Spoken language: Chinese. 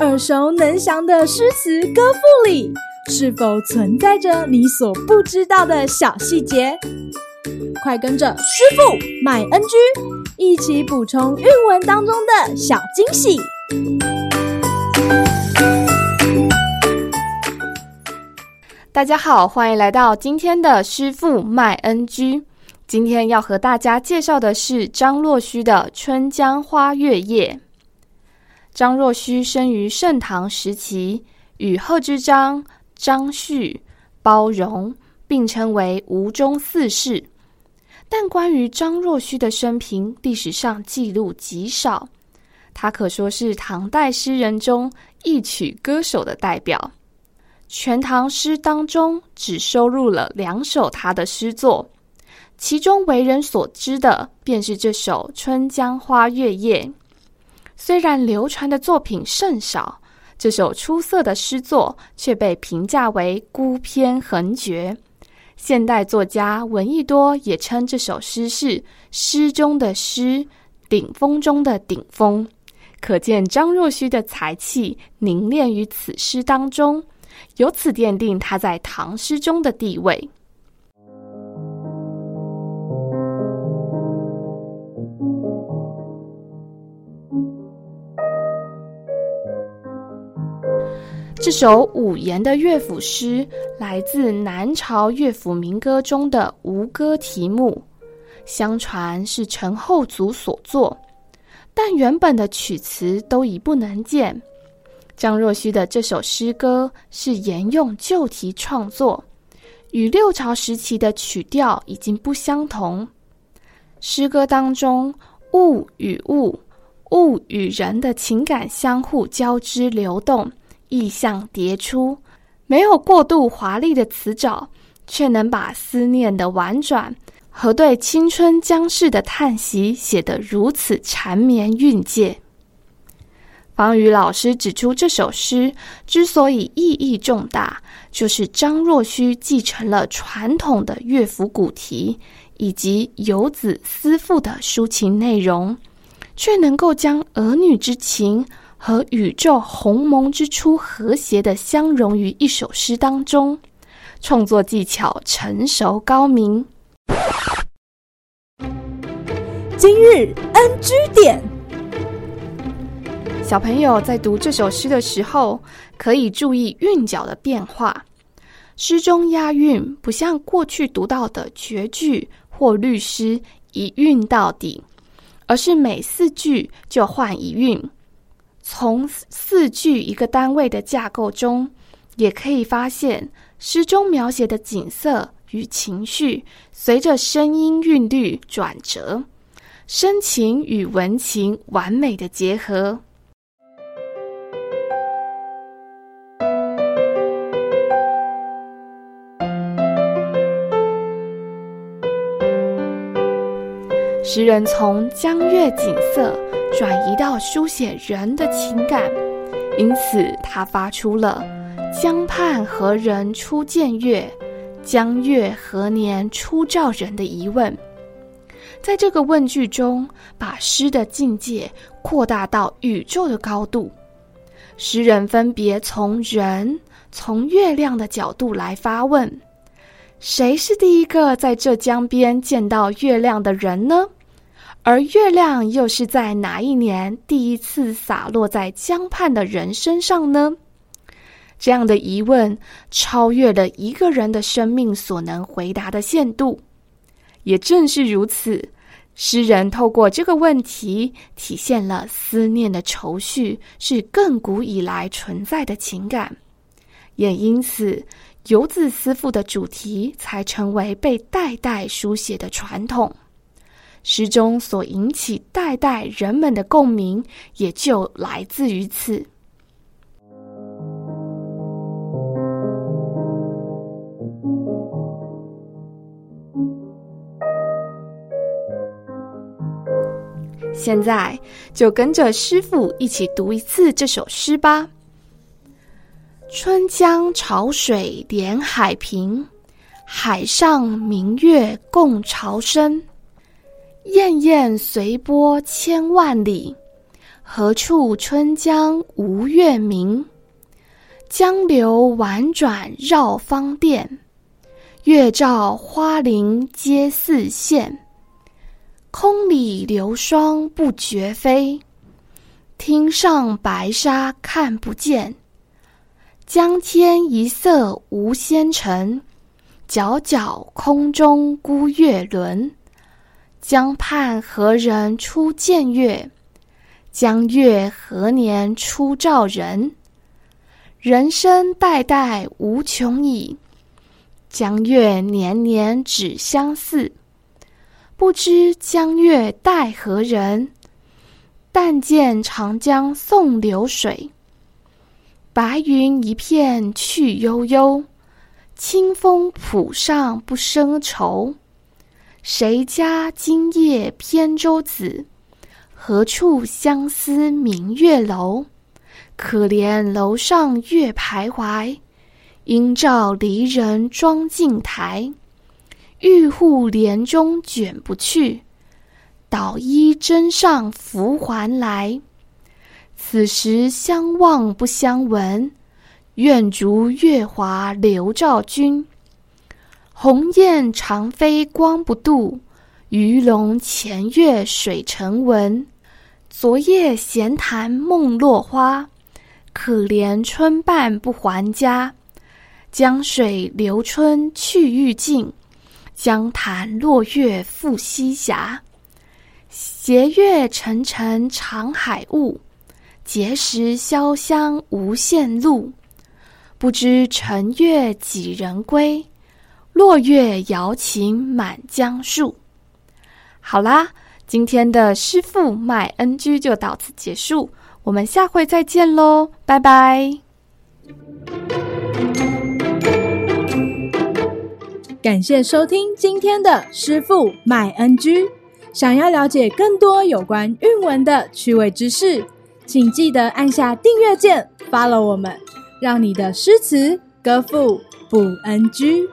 耳熟能详的诗词歌赋里，是否存在着你所不知道的小细节？快跟着师傅麦恩居一起补充韵文当中的小惊喜！大家好，欢迎来到今天的师傅麦恩居。今天要和大家介绍的是张若虚的《春江花月夜》。张若虚生于盛唐时期，与贺知章、张旭、包容并称为吴中四世。但关于张若虚的生平，历史上记录极少。他可说是唐代诗人中一曲歌手的代表。全唐诗当中，只收录了两首他的诗作。其中为人所知的，便是这首《春江花月夜》。虽然流传的作品甚少，这首出色的诗作却被评价为孤篇横绝。现代作家闻一多也称这首诗是诗中的诗，顶峰中的顶峰。可见张若虚的才气凝练于此诗当中，由此奠定他在唐诗中的地位。这首五言的乐府诗来自南朝乐府民歌中的吴歌题目，相传是陈后祖所作，但原本的曲词都已不能见。张若虚的这首诗歌是沿用旧题创作，与六朝时期的曲调已经不相同。诗歌当中物与物、物与人的情感相互交织流动。意象迭出，没有过度华丽的词藻，却能把思念的婉转和对青春将逝的叹息写得如此缠绵韵藉。方宇老师指出，这首诗之所以意义重大，就是张若虚继承了传统的乐府古题以及游子思妇的抒情内容，却能够将儿女之情。和宇宙鸿蒙之初和谐的相融于一首诗当中，创作技巧成熟高明。今日 NG 点，小朋友在读这首诗的时候，可以注意韵脚的变化。诗中押韵不像过去读到的绝句或律诗一韵到底，而是每四句就换一韵。从四句一个单位的架构中，也可以发现诗中描写的景色与情绪，随着声音韵律转折，深情与文情完美的结合。诗人从江月景色。转移到书写人的情感，因此他发出了“江畔何人初见月？江月何年初照人”的疑问。在这个问句中，把诗的境界扩大到宇宙的高度。诗人分别从人、从月亮的角度来发问：谁是第一个在这江边见到月亮的人呢？而月亮又是在哪一年第一次洒落在江畔的人身上呢？这样的疑问超越了一个人的生命所能回答的限度。也正是如此，诗人透过这个问题，体现了思念的愁绪是亘古以来存在的情感，也因此，游子思妇的主题才成为被代代书写的传统。诗中所引起代代人们的共鸣，也就来自于此。现在就跟着师傅一起读一次这首诗吧。春江潮水连海平，海上明月共潮生。滟滟随波千万里，何处春江无月明？江流宛转绕芳甸，月照花林皆似霰。空里流霜不觉飞，汀上白沙看不见。江天一色无纤尘，皎皎空中孤月轮。江畔何人初见月？江月何年初照人？人生代代无穷已，江月年年只相似。不知江月待何人？但见长江送流水。白云一片去悠悠，清风浦上不胜愁。谁家今夜扁舟子？何处相思明月楼？可怜楼上月徘徊，应照离人妆镜台。玉户帘中卷不去，捣衣砧上拂还来。此时相望不相闻，愿逐月华流照君。鸿雁长飞光不度，鱼龙潜跃水成文。昨夜闲谈梦落花，可怜春半不还家。江水流春去欲尽。江潭落月复西斜，斜月沉沉藏海雾，碣石潇湘无限路。不知乘月几人归？落月摇情满江树。好啦，今天的师傅卖 NG 就到此结束，我们下回再见喽，拜拜。感谢收听今天的师傅卖 NG。想要了解更多有关韵文的趣味知识，请记得按下订阅键，follow 我们，让你的诗词歌赋不 NG。